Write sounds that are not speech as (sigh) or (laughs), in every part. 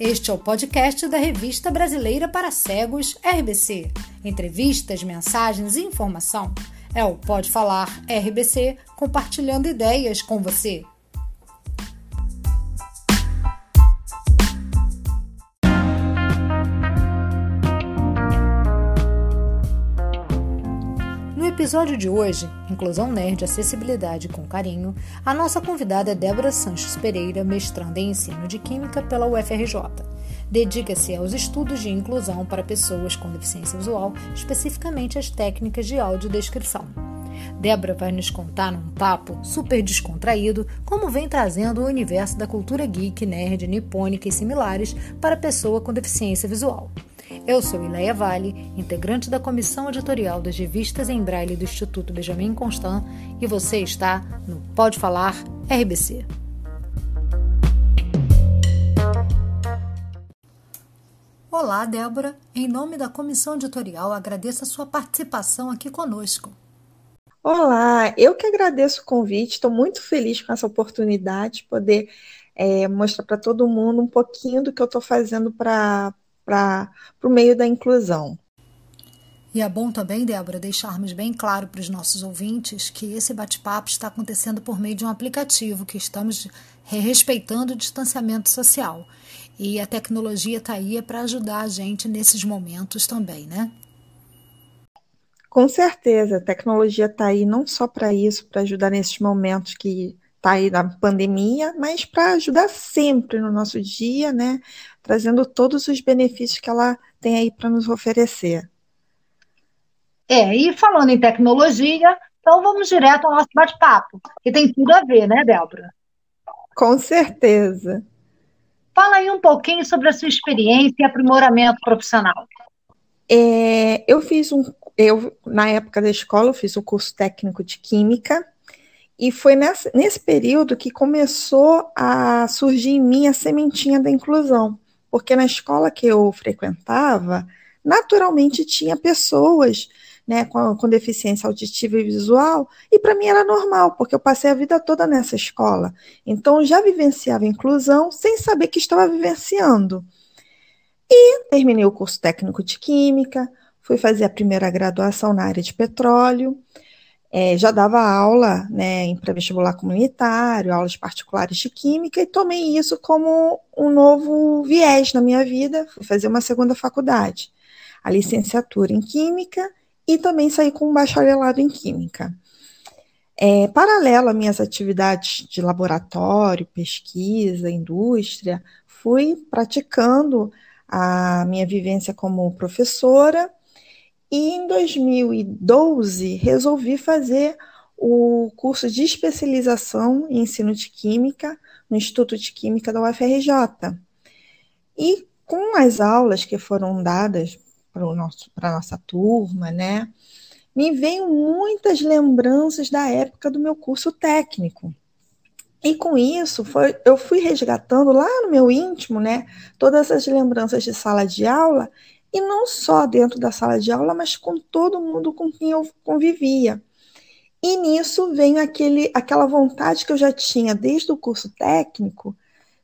Este é o podcast da Revista Brasileira para Cegos, RBC. Entrevistas, mensagens e informação. É o Pode Falar RBC, compartilhando ideias com você. Episódio de hoje, Inclusão Nerd Acessibilidade com Carinho, a nossa convidada é Débora Sanches Pereira, mestranda em ensino de Química pela UFRJ. Dedica-se aos estudos de inclusão para pessoas com deficiência visual, especificamente as técnicas de audiodescrição. Débora vai nos contar num papo super descontraído como vem trazendo o universo da cultura geek, nerd, nipônica e similares para pessoa com deficiência visual. Eu sou Ileia Vale, integrante da comissão editorial das revistas em braille do Instituto Benjamin Constant, e você está no Pode Falar RBC. Olá, Débora. Em nome da comissão editorial, agradeço a sua participação aqui conosco. Olá, eu que agradeço o convite, estou muito feliz com essa oportunidade de poder é, mostrar para todo mundo um pouquinho do que eu estou fazendo para para o meio da inclusão. E é bom também, Débora, deixarmos bem claro para os nossos ouvintes que esse bate-papo está acontecendo por meio de um aplicativo, que estamos respeitando o distanciamento social. E a tecnologia está aí para ajudar a gente nesses momentos também, né? Com certeza, a tecnologia está aí não só para isso, para ajudar nesses momentos que está aí na pandemia, mas para ajudar sempre no nosso dia, né? Trazendo todos os benefícios que ela tem aí para nos oferecer. É, e falando em tecnologia, então vamos direto ao nosso bate-papo, que tem tudo a ver, né, Débora? Com certeza. Fala aí um pouquinho sobre a sua experiência e aprimoramento profissional. É, eu fiz um, eu na época da escola eu fiz o curso técnico de química e foi nessa, nesse período que começou a surgir em mim a sementinha da inclusão, porque na escola que eu frequentava, naturalmente tinha pessoas né, com, com deficiência auditiva e visual, e para mim era normal, porque eu passei a vida toda nessa escola. Então, já vivenciava inclusão sem saber que estava vivenciando. E terminei o curso técnico de Química, fui fazer a primeira graduação na área de petróleo, é, já dava aula né, em pré-vestibular comunitário, aulas particulares de química, e tomei isso como um novo viés na minha vida. Fui fazer uma segunda faculdade, a licenciatura em química, e também saí com um bacharelado em química. É, paralelo às minhas atividades de laboratório, pesquisa, indústria, fui praticando a minha vivência como professora e em 2012 resolvi fazer o curso de especialização em ensino de química no Instituto de Química da UFRJ. E com as aulas que foram dadas para a nossa turma, né, me veio muitas lembranças da época do meu curso técnico. E com isso, foi, eu fui resgatando lá no meu íntimo, né, todas essas lembranças de sala de aula e não só dentro da sala de aula, mas com todo mundo com quem eu convivia. E nisso vem aquele, aquela vontade que eu já tinha desde o curso técnico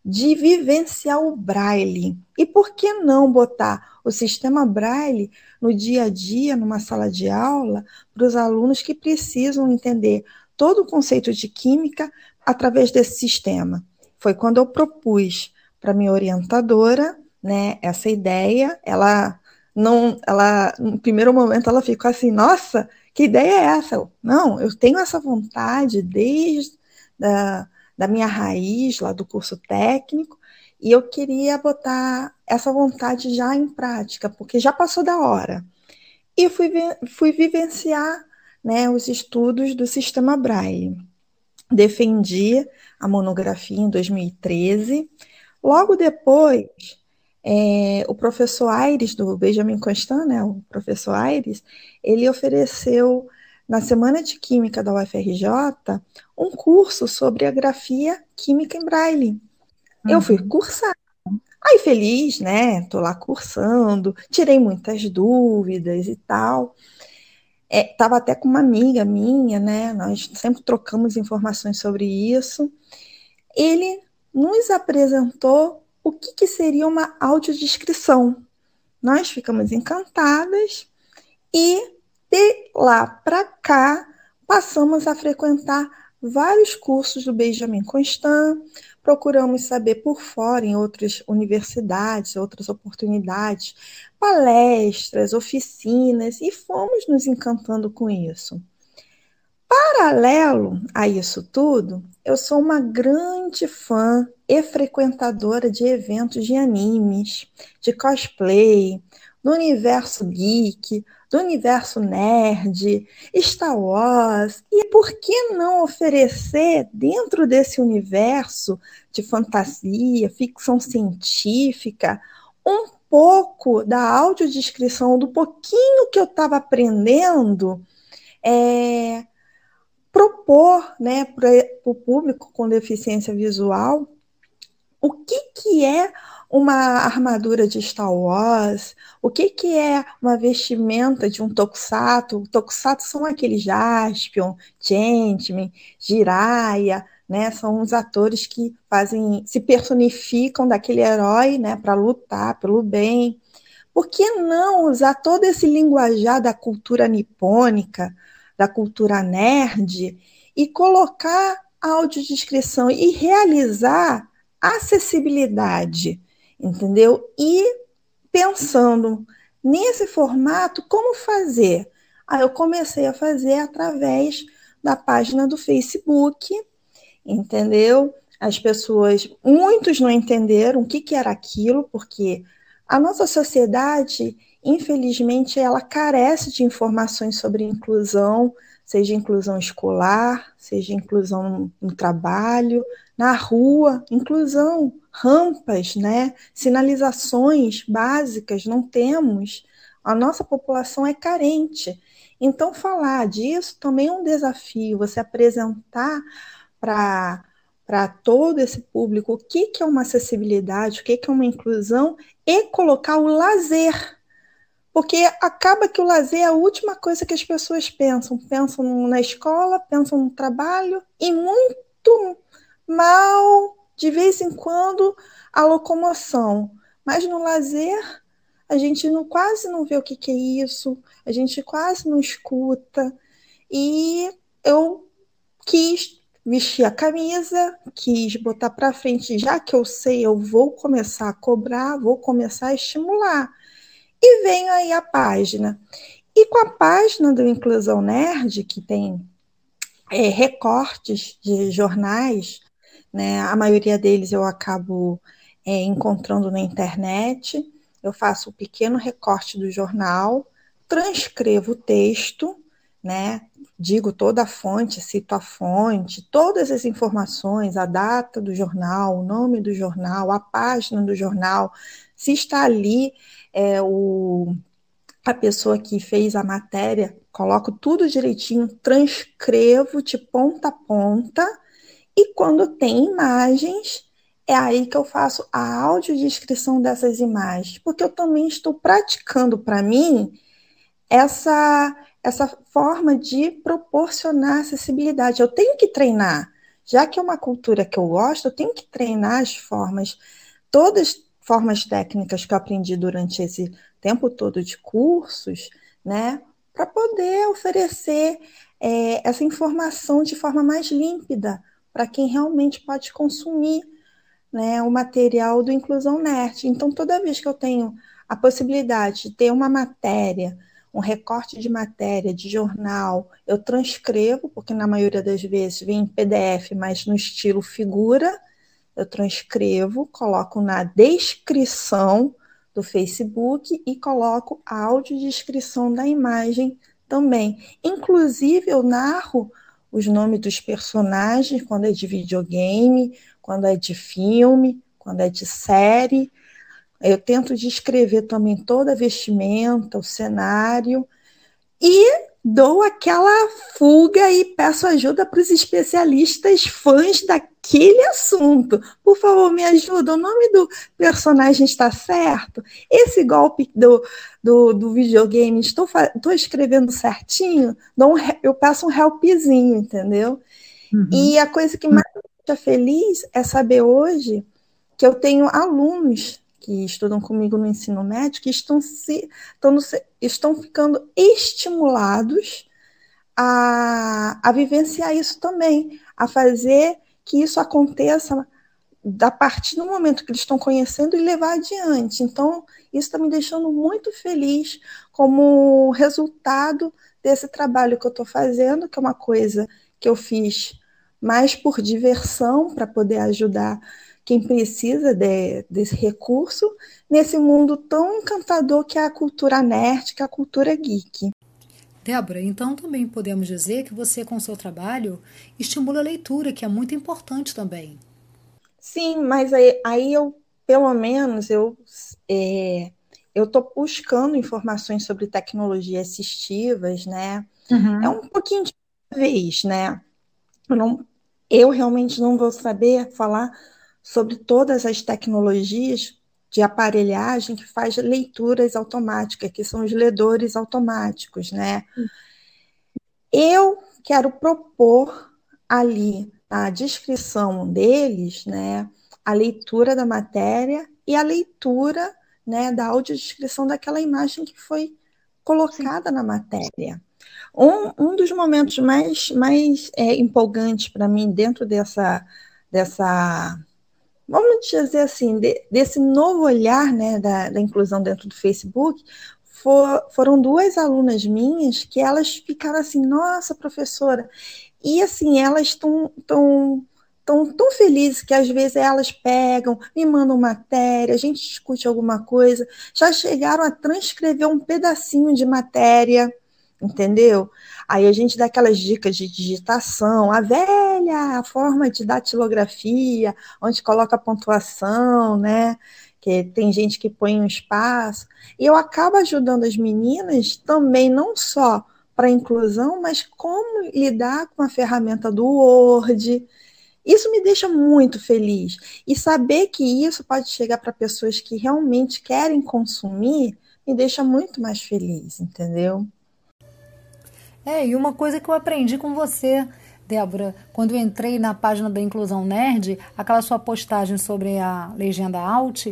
de vivenciar o braille. E por que não botar o sistema braille no dia a dia, numa sala de aula, para os alunos que precisam entender todo o conceito de química através desse sistema? Foi quando eu propus para minha orientadora né, essa ideia, ela não, ela, no primeiro momento ela ficou assim, nossa, que ideia é essa? Não, eu tenho essa vontade desde da, da minha raiz lá do curso técnico e eu queria botar essa vontade já em prática, porque já passou da hora. E fui, fui vivenciar né, os estudos do sistema Braille. Defendi a monografia em 2013. Logo depois, é, o professor Aires, do Benjamin Constant, né, o professor Aires, ele ofereceu, na Semana de Química da UFRJ, um curso sobre a grafia química em braille. Uhum. Eu fui uhum. cursar. Aí, feliz, né? Tô lá cursando, tirei muitas dúvidas e tal. É, tava até com uma amiga minha, né? Nós sempre trocamos informações sobre isso. Ele nos apresentou o que, que seria uma audiodescrição. Nós ficamos encantadas e de lá para cá passamos a frequentar vários cursos do Benjamin Constant, procuramos saber por fora em outras universidades, outras oportunidades, palestras, oficinas e fomos nos encantando com isso. Paralelo a isso tudo, eu sou uma grande fã e frequentadora de eventos de animes, de cosplay, do universo geek, do universo nerd, Star Wars. E por que não oferecer, dentro desse universo de fantasia, ficção científica, um pouco da audiodescrição, do pouquinho que eu estava aprendendo, é, propor né, para o público com deficiência visual o que, que é uma armadura de Star Wars, o que, que é uma vestimenta de um Tokusatsu. Tokusatsu são aqueles Jaspion, Gentleman, Jiraiya, né? São os atores que fazem, se personificam daquele herói, né? Para lutar pelo bem. Por que não usar todo esse linguajar da cultura nipônica, da cultura nerd, e colocar audiodescrição e realizar acessibilidade, entendeu? E pensando nesse formato, como fazer? Aí eu comecei a fazer através da página do Facebook, entendeu? As pessoas, muitos não entenderam o que, que era aquilo, porque a nossa sociedade, infelizmente, ela carece de informações sobre inclusão, seja inclusão escolar, seja inclusão no trabalho, na rua, inclusão, rampas, né? sinalizações básicas, não temos. A nossa população é carente. Então, falar disso também é um desafio, você apresentar para para todo esse público o que, que é uma acessibilidade, o que, que é uma inclusão e colocar o lazer porque acaba que o lazer é a última coisa que as pessoas pensam. Pensam na escola, pensam no trabalho e muito mal, de vez em quando, a locomoção. Mas no lazer, a gente não, quase não vê o que, que é isso, a gente quase não escuta. E eu quis vestir a camisa, quis botar para frente, já que eu sei, eu vou começar a cobrar, vou começar a estimular. E venho aí a página. E com a página do Inclusão Nerd, que tem é, recortes de jornais, né? a maioria deles eu acabo é, encontrando na internet. Eu faço um pequeno recorte do jornal, transcrevo o texto, né? Digo toda a fonte, cito a fonte, todas as informações, a data do jornal, o nome do jornal, a página do jornal, se está ali é, o, a pessoa que fez a matéria, coloco tudo direitinho, transcrevo de ponta a ponta, e quando tem imagens, é aí que eu faço a audiodescrição dessas imagens, porque eu também estou praticando para mim essa, essa forma de proporcionar acessibilidade. Eu tenho que treinar, já que é uma cultura que eu gosto, eu tenho que treinar as formas, todas formas técnicas que eu aprendi durante esse tempo todo de cursos, né, para poder oferecer é, essa informação de forma mais límpida para quem realmente pode consumir né, o material do Inclusão Nerd. Então, toda vez que eu tenho a possibilidade de ter uma matéria, um recorte de matéria, de jornal, eu transcrevo, porque na maioria das vezes vem em PDF, mas no estilo figura, eu transcrevo, coloco na descrição do Facebook e coloco a audiodescrição da imagem também. Inclusive, eu narro os nomes dos personagens quando é de videogame, quando é de filme, quando é de série. Eu tento descrever também toda a vestimenta, o cenário. E dou aquela fuga e peço ajuda para os especialistas fãs daquele assunto. Por favor, me ajuda. O nome do personagem está certo? Esse golpe do, do, do videogame, estou, estou escrevendo certinho? Um, eu peço um helpzinho, entendeu? Uhum. E a coisa que mais me deixa feliz é saber hoje que eu tenho alunos que estudam comigo no ensino médio que estão, se, estão, estão ficando estimulados a, a vivenciar isso também, a fazer que isso aconteça a partir do momento que eles estão conhecendo e levar adiante. Então, isso está me deixando muito feliz como resultado desse trabalho que eu estou fazendo, que é uma coisa que eu fiz mais por diversão, para poder ajudar quem precisa de, desse recurso, nesse mundo tão encantador que é a cultura nerd, que é a cultura geek. Débora, então também podemos dizer que você, com o seu trabalho, estimula a leitura, que é muito importante também. Sim, mas aí, aí eu, pelo menos, eu é, eu estou buscando informações sobre tecnologias assistivas, né? Uhum. É um pouquinho de vez, né? Eu, não, eu realmente não vou saber falar sobre todas as tecnologias de aparelhagem que faz leituras automáticas, que são os ledores automáticos, né? Eu quero propor ali na descrição deles, né, a leitura da matéria e a leitura, né, da audiodescrição daquela imagem que foi colocada Sim. na matéria. Um, um dos momentos mais, mais é, empolgantes para mim dentro dessa, dessa vamos dizer assim, de, desse novo olhar né, da, da inclusão dentro do Facebook, for, foram duas alunas minhas que elas ficaram assim, nossa, professora, e assim, elas estão tão, tão, tão felizes que às vezes elas pegam, me mandam matéria, a gente discute alguma coisa, já chegaram a transcrever um pedacinho de matéria, entendeu? Aí a gente dá aquelas dicas de digitação, a velha forma de datilografia, onde coloca a pontuação, né? Que tem gente que põe um espaço. E eu acabo ajudando as meninas também, não só para inclusão, mas como lidar com a ferramenta do Word. Isso me deixa muito feliz. E saber que isso pode chegar para pessoas que realmente querem consumir me deixa muito mais feliz, entendeu? É, e uma coisa que eu aprendi com você, Débora, quando eu entrei na página da Inclusão Nerd, aquela sua postagem sobre a legenda alt,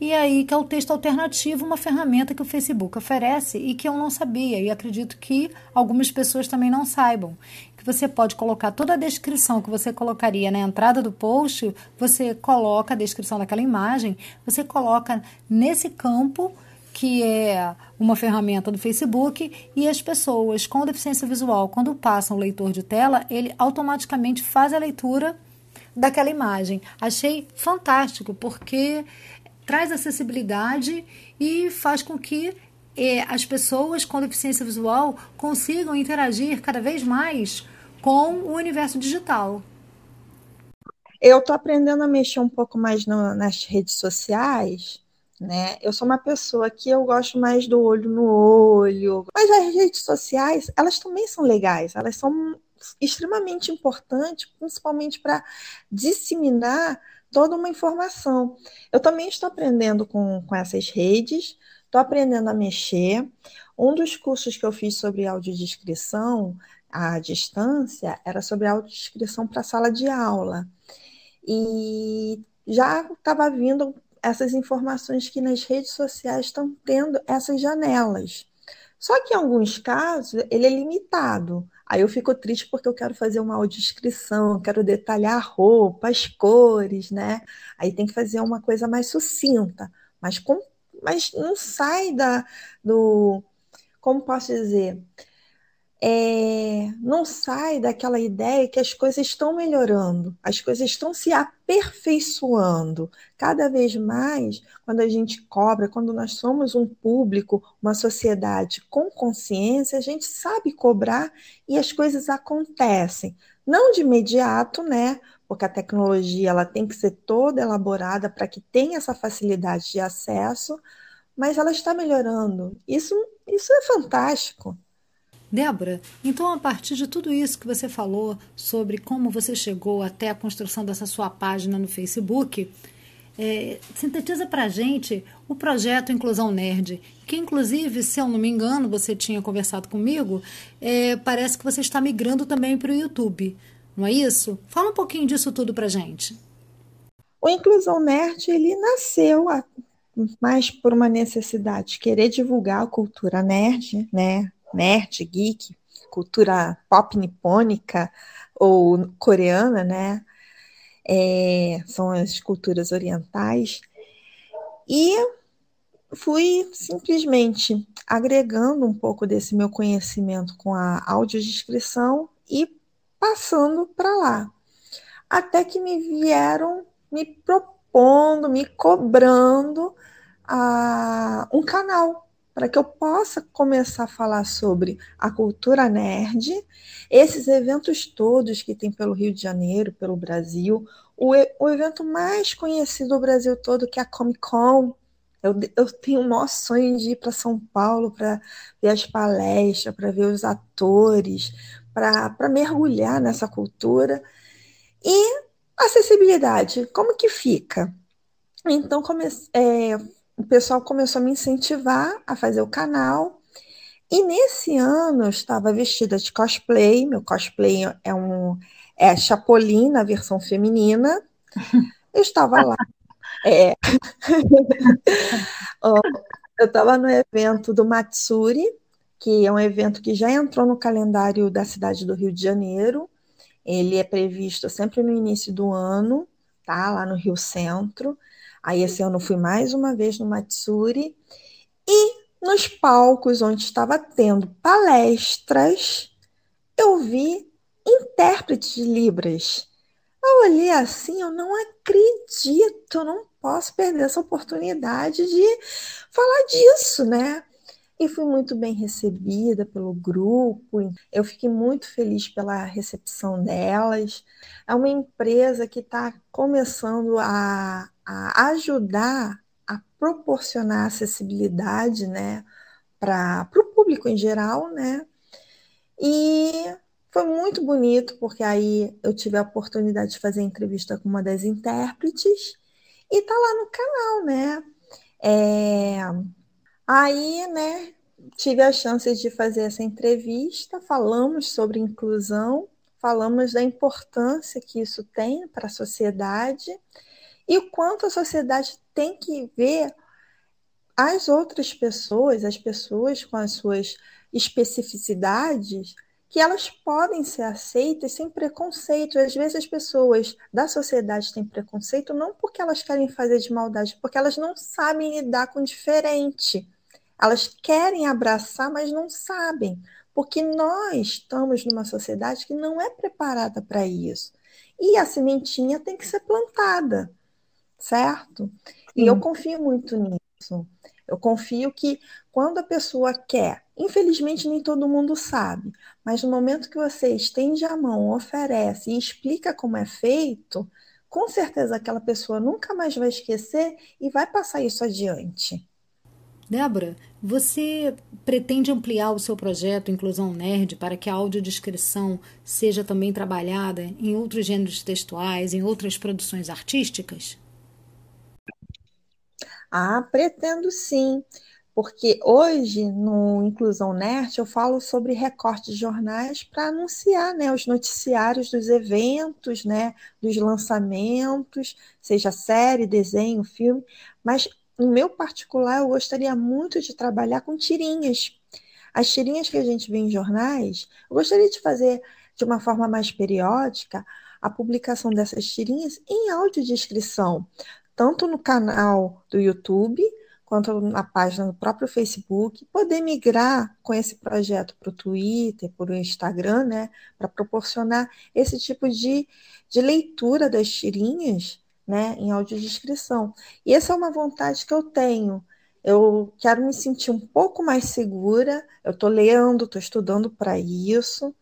e aí que é o texto alternativo, uma ferramenta que o Facebook oferece e que eu não sabia, e acredito que algumas pessoas também não saibam. Que você pode colocar toda a descrição que você colocaria na entrada do post, você coloca a descrição daquela imagem, você coloca nesse campo que é uma ferramenta do Facebook, e as pessoas com deficiência visual, quando passam o leitor de tela, ele automaticamente faz a leitura daquela imagem. Achei fantástico, porque traz acessibilidade e faz com que é, as pessoas com deficiência visual consigam interagir cada vez mais com o universo digital. Eu estou aprendendo a mexer um pouco mais no, nas redes sociais né? Eu sou uma pessoa que eu gosto mais do olho no olho, mas as redes sociais, elas também são legais, elas são extremamente importantes, principalmente para disseminar toda uma informação. Eu também estou aprendendo com, com essas redes, estou aprendendo a mexer. Um dos cursos que eu fiz sobre audiodescrição à distância era sobre audiodescrição para sala de aula. E já estava vindo essas informações que nas redes sociais estão tendo essas janelas. Só que em alguns casos ele é limitado. Aí eu fico triste porque eu quero fazer uma audiodescrição, quero detalhar a roupa, as cores, né? Aí tem que fazer uma coisa mais sucinta, mas, com, mas não sai da, do. Como posso dizer? É, não sai daquela ideia que as coisas estão melhorando, as coisas estão se aperfeiçoando. Cada vez mais, quando a gente cobra, quando nós somos um público, uma sociedade com consciência, a gente sabe cobrar e as coisas acontecem. Não de imediato, né? Porque a tecnologia ela tem que ser toda elaborada para que tenha essa facilidade de acesso, mas ela está melhorando. Isso, isso é fantástico. Débora, então a partir de tudo isso que você falou sobre como você chegou até a construção dessa sua página no Facebook, é, sintetiza para a gente o projeto Inclusão Nerd, que inclusive, se eu não me engano, você tinha conversado comigo, é, parece que você está migrando também para o YouTube, não é isso? Fala um pouquinho disso tudo para a gente. O Inclusão Nerd, ele nasceu mais por uma necessidade de querer divulgar a cultura nerd, né? Nerd, geek, cultura pop nipônica ou coreana, né? É, são as culturas orientais. E fui simplesmente agregando um pouco desse meu conhecimento com a audiodescrição e passando para lá. Até que me vieram me propondo, me cobrando a, um canal para que eu possa começar a falar sobre a cultura nerd, esses eventos todos que tem pelo Rio de Janeiro, pelo Brasil, o, o evento mais conhecido do Brasil todo, que é a Comic Con. Eu, eu tenho o maior sonho de ir para São Paulo para ver as palestras, para ver os atores, para mergulhar nessa cultura. E acessibilidade, como que fica? Então, comece, é, o pessoal começou a me incentivar a fazer o canal. E nesse ano eu estava vestida de cosplay. Meu cosplay é um é Chapolin na versão feminina. (laughs) Eu estava lá. É. (laughs) eu estava no evento do Matsuri, que é um evento que já entrou no calendário da cidade do Rio de Janeiro. Ele é previsto sempre no início do ano, tá? Lá no Rio Centro. Aí esse ano fui mais uma vez no Matsuri e nos palcos onde estava tendo palestras, eu vi intérpretes de Libras. Eu olhei assim, eu não acredito, eu não posso perder essa oportunidade de falar disso, né? E fui muito bem recebida pelo grupo. Eu fiquei muito feliz pela recepção delas. É uma empresa que está começando a a ajudar a proporcionar acessibilidade né, para o público em geral, né? E foi muito bonito, porque aí eu tive a oportunidade de fazer entrevista com uma das intérpretes e tá lá no canal, né? É... Aí, né, tive a chance de fazer essa entrevista, falamos sobre inclusão, falamos da importância que isso tem para a sociedade e o quanto a sociedade tem que ver as outras pessoas, as pessoas com as suas especificidades, que elas podem ser aceitas sem preconceito. Às vezes as pessoas da sociedade têm preconceito não porque elas querem fazer de maldade, porque elas não sabem lidar com o diferente. Elas querem abraçar, mas não sabem, porque nós estamos numa sociedade que não é preparada para isso. E a sementinha tem que ser plantada certo? E eu confio muito nisso. Eu confio que quando a pessoa quer, infelizmente nem todo mundo sabe, mas no momento que você estende a mão, oferece e explica como é feito, com certeza aquela pessoa nunca mais vai esquecer e vai passar isso adiante. Débora, você pretende ampliar o seu projeto Inclusão Nerd para que a audiodescrição seja também trabalhada em outros gêneros textuais, em outras produções artísticas? Ah, pretendo sim, porque hoje no Inclusão Nerd eu falo sobre recortes de jornais para anunciar né, os noticiários dos eventos, né, dos lançamentos, seja série, desenho, filme, mas no meu particular eu gostaria muito de trabalhar com tirinhas. As tirinhas que a gente vê em jornais, eu gostaria de fazer de uma forma mais periódica a publicação dessas tirinhas em audiodescrição, tanto no canal do YouTube quanto na página do próprio Facebook, poder migrar com esse projeto para o Twitter, para o Instagram, né, para proporcionar esse tipo de, de leitura das tirinhas né, em audiodescrição. E essa é uma vontade que eu tenho. Eu quero me sentir um pouco mais segura. Eu estou lendo, estou estudando para isso,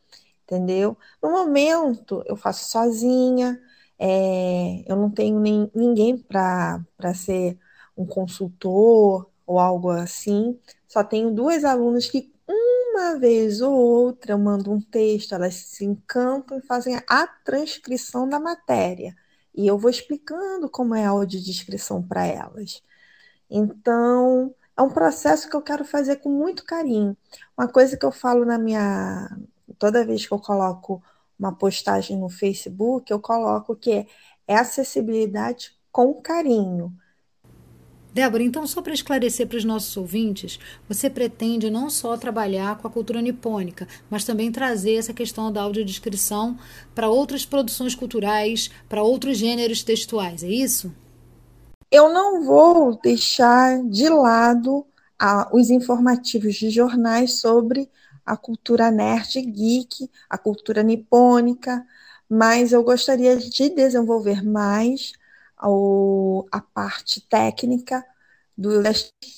entendeu? No momento, eu faço sozinha, é, eu não tenho nem, ninguém para ser um consultor ou algo assim. Só tenho duas alunas que uma vez ou outra eu mando um texto, elas se encantam e fazem a transcrição da matéria. E eu vou explicando como é a audiodescrição para elas. Então, é um processo que eu quero fazer com muito carinho. Uma coisa que eu falo na minha. Toda vez que eu coloco uma postagem no Facebook, eu coloco que é acessibilidade com carinho. Débora, então, só para esclarecer para os nossos ouvintes, você pretende não só trabalhar com a cultura nipônica, mas também trazer essa questão da audiodescrição para outras produções culturais, para outros gêneros textuais, é isso? Eu não vou deixar de lado a, os informativos de jornais sobre a cultura nerd geek, a cultura nipônica, mas eu gostaria de desenvolver mais a parte técnica do,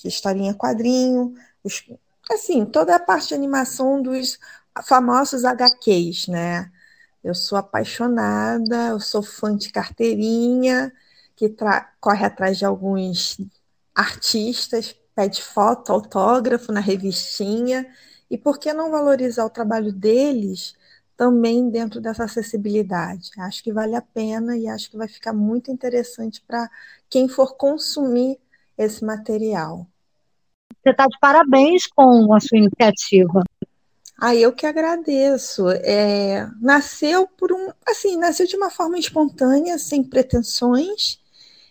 historinha quadrinho, os, assim, toda a parte de animação dos famosos HQs, né? Eu sou apaixonada, eu sou fã de carteirinha, que corre atrás de alguns artistas, pede foto, autógrafo na revistinha. E por que não valorizar o trabalho deles também dentro dessa acessibilidade. Acho que vale a pena e acho que vai ficar muito interessante para quem for consumir esse material. Você está de parabéns com a sua iniciativa. Ah, eu que agradeço. É, nasceu por um, assim, nasceu de uma forma espontânea, sem pretensões,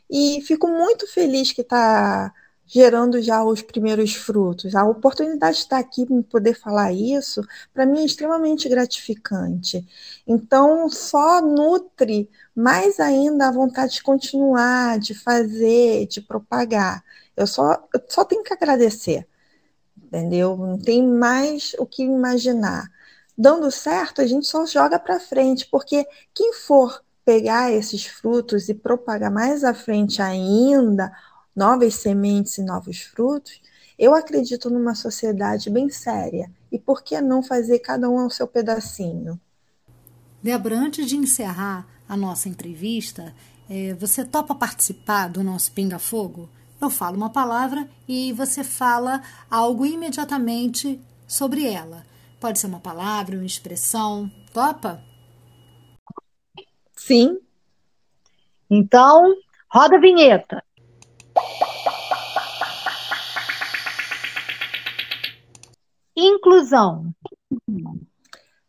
e fico muito feliz que está gerando já os primeiros frutos. A oportunidade de estar aqui e poder falar isso, para mim é extremamente gratificante. Então, só nutre mais ainda a vontade de continuar, de fazer, de propagar. Eu só, eu só tenho que agradecer, entendeu? Não tem mais o que imaginar. Dando certo, a gente só joga para frente, porque quem for pegar esses frutos e propagar mais à frente ainda, novas sementes e novos frutos, eu acredito numa sociedade bem séria. E por que não fazer cada um ao seu pedacinho? Débora, antes de encerrar a nossa entrevista, é, você topa participar do nosso Pinga Fogo? Eu falo uma palavra e você fala algo imediatamente sobre ela. Pode ser uma palavra, uma expressão. Topa? Sim. Então, roda a vinheta. Inclusão.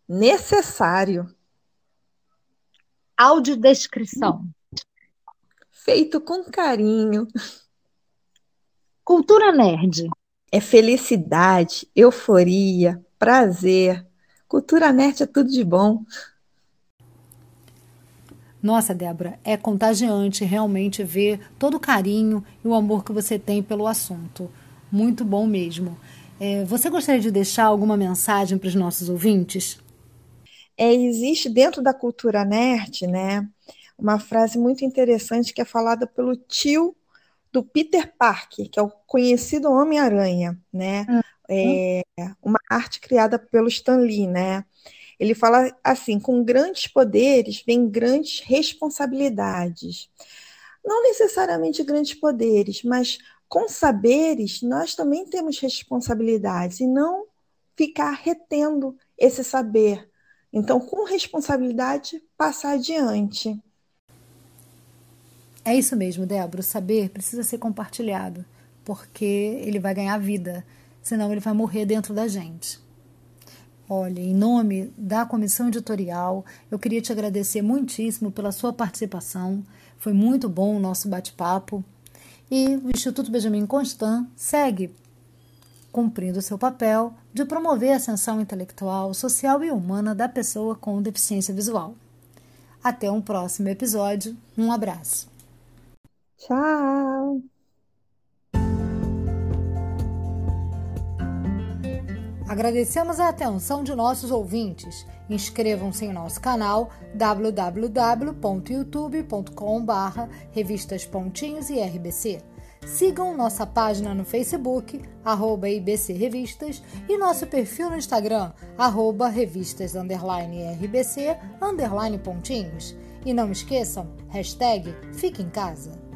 Necessário. Audiodescrição. Feito com carinho. Cultura nerd. É felicidade, euforia, prazer. Cultura nerd é tudo de bom. Nossa, Débora, é contagiante realmente ver todo o carinho e o amor que você tem pelo assunto. Muito bom mesmo. É, você gostaria de deixar alguma mensagem para os nossos ouvintes? É, existe dentro da cultura nerd, né, uma frase muito interessante que é falada pelo tio do Peter Parker, que é o conhecido Homem-Aranha, né? Uhum. É uma arte criada pelo Stan Lee, né? Ele fala assim: com grandes poderes vem grandes responsabilidades. Não necessariamente grandes poderes, mas com saberes nós também temos responsabilidades e não ficar retendo esse saber. Então, com responsabilidade, passar adiante. É isso mesmo, Débora. O saber precisa ser compartilhado, porque ele vai ganhar vida, senão ele vai morrer dentro da gente. Olha, em nome da comissão editorial, eu queria te agradecer muitíssimo pela sua participação. Foi muito bom o nosso bate-papo. E o Instituto Benjamin Constant segue cumprindo seu papel de promover a ascensão intelectual, social e humana da pessoa com deficiência visual. Até um próximo episódio. Um abraço. Tchau. Agradecemos a atenção de nossos ouvintes. Inscrevam-se em nosso canal www.youtube.com/barra revistas Pontinhos e RBC. Sigam nossa página no Facebook, arroba IBC Revistas, e nosso perfil no Instagram, arroba revistas underline RBC underline pontinhos. E não esqueçam, hashtag Fique em Casa.